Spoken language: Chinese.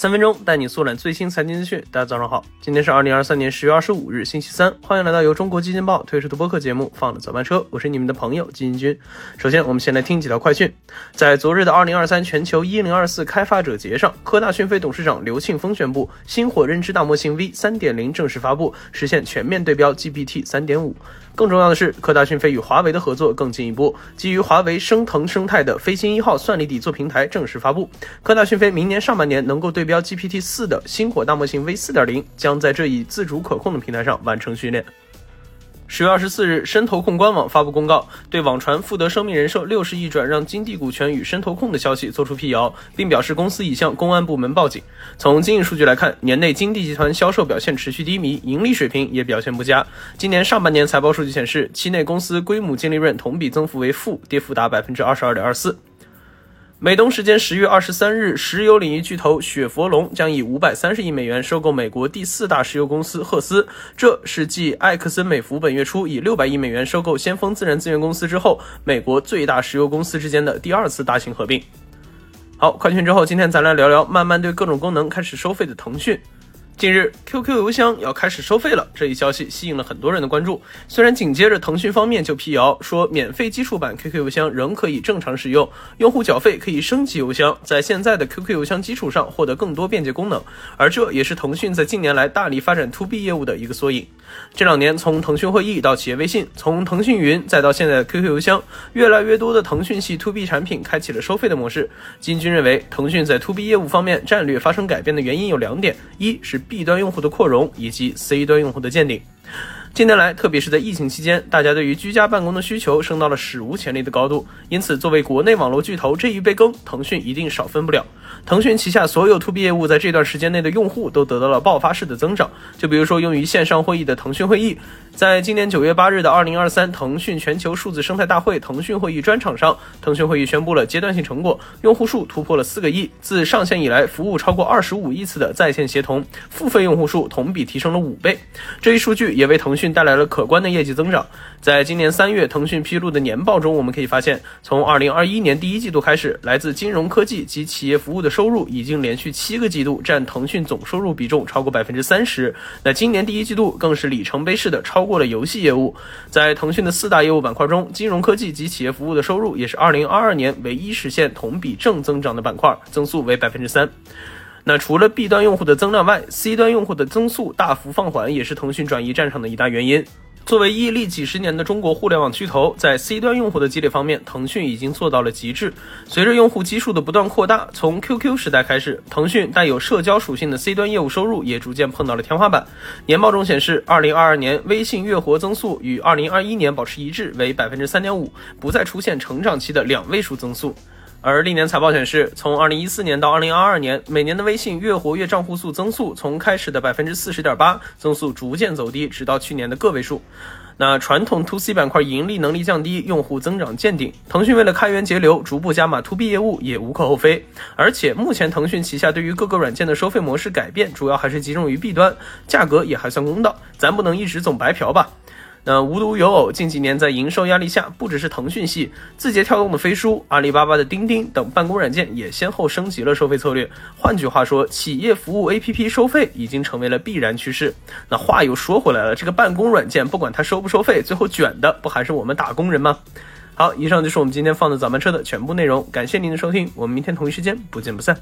三分钟带你速览最新财经资讯。大家早上好，今天是二零二三年十月二十五日，星期三。欢迎来到由中国基金报推出的播客节目《放的早班车》，我是你们的朋友基金君。首先，我们先来听几条快讯。在昨日的二零二三全球一零二四开发者节上，科大讯飞董事长刘庆峰宣布，星火认知大模型 V 三点零正式发布，实现全面对标 GPT 三点五。更重要的是，科大讯飞与华为的合作更进一步，基于华为升腾生态的飞星一号算力底座平台正式发布。科大讯飞明年上半年能够对标 GPT 四的星火大模型 V 四点零，将在这一自主可控的平台上完成训练。十月二十四日，深投控官网发布公告，对网传富德生命人寿六十亿转让金地股权与深投控的消息作出辟谣，并表示公司已向公安部门报警。从经营数据来看，年内金地集团销售表现持续低迷，盈利水平也表现不佳。今年上半年财报数据显示，期内公司归母净利润同比增幅为负，跌幅达百分之二十二点二四。美东时间十月二十三日，石油领域巨头雪佛龙将以五百三十亿美元收购美国第四大石油公司赫斯。这是继埃克森美孚本月初以六百亿美元收购先锋自然资源公司之后，美国最大石油公司之间的第二次大型合并。好，快讯之后，今天咱来聊聊慢慢对各种功能开始收费的腾讯。近日，QQ 邮箱要开始收费了，这一消息吸引了很多人的关注。虽然紧接着腾讯方面就辟谣说，免费基础版 QQ 邮箱仍可以正常使用，用户缴费可以升级邮箱，在现在的 QQ 邮箱基础上获得更多便捷功能。而这也是腾讯在近年来大力发展 To B 业务的一个缩影。这两年，从腾讯会议到企业微信，从腾讯云再到现在的 QQ 邮箱，越来越多的腾讯系 To B 产品开启了收费的模式。金军认为，腾讯在 To B 业务方面战略发生改变的原因有两点：一是 B 端用户的扩容，以及 C 端用户的见顶。近年来，特别是在疫情期间，大家对于居家办公的需求升到了史无前例的高度。因此，作为国内网络巨头，这一杯羹腾讯一定少分不了。腾讯旗下所有 To B 业务在这段时间内的用户都得到了爆发式的增长。就比如说用于线上会议的腾讯会议，在今年九月八日的二零二三腾讯全球数字生态大会腾讯会议专场上，腾讯会议宣布了阶段性成果，用户数突破了四个亿。自上线以来，服务超过二十五亿次的在线协同，付费用户数同比提升了五倍。这一数据也为腾讯带来了可观的业绩增长。在今年三月，腾讯披露的年报中，我们可以发现，从二零二一年第一季度开始，来自金融科技及企业服务的收入已经连续七个季度占腾讯总收入比重超过百分之三十。那今年第一季度更是里程碑式的超过了游戏业务。在腾讯的四大业务板块中，金融科技及企业服务的收入也是二零二二年唯一实现同比正增长的板块，增速为百分之三。那除了 B 端用户的增量外，C 端用户的增速大幅放缓，也是腾讯转移战场的一大原因。作为屹立几十年的中国互联网巨头，在 C 端用户的积累方面，腾讯已经做到了极致。随着用户基数的不断扩大，从 QQ 时代开始，腾讯带有社交属性的 C 端业务收入也逐渐碰到了天花板。年报中显示，二零二二年微信月活增速与二零二一年保持一致，为百分之三点五，不再出现成长期的两位数增速。而历年财报显示，从二零一四年到二零二二年，每年的微信月活跃账户数增速从开始的百分之四十点八，增速逐渐走低，直到去年的个位数。那传统 To C 板块盈利能力降低，用户增长见顶。腾讯为了开源节流，逐步加码 To B 业务也无可厚非。而且目前腾讯旗下对于各个软件的收费模式改变，主要还是集中于 B 端，价格也还算公道。咱不能一直总白嫖吧？那无独有偶，近几年在营收压力下，不只是腾讯系，字节跳动的飞书、阿里巴巴的钉钉等办公软件也先后升级了收费策略。换句话说，企业服务 APP 收费已经成为了必然趋势。那话又说回来了，这个办公软件不管它收不收费，最后卷的不还是我们打工人吗？好，以上就是我们今天放的早班车的全部内容，感谢您的收听，我们明天同一时间不见不散。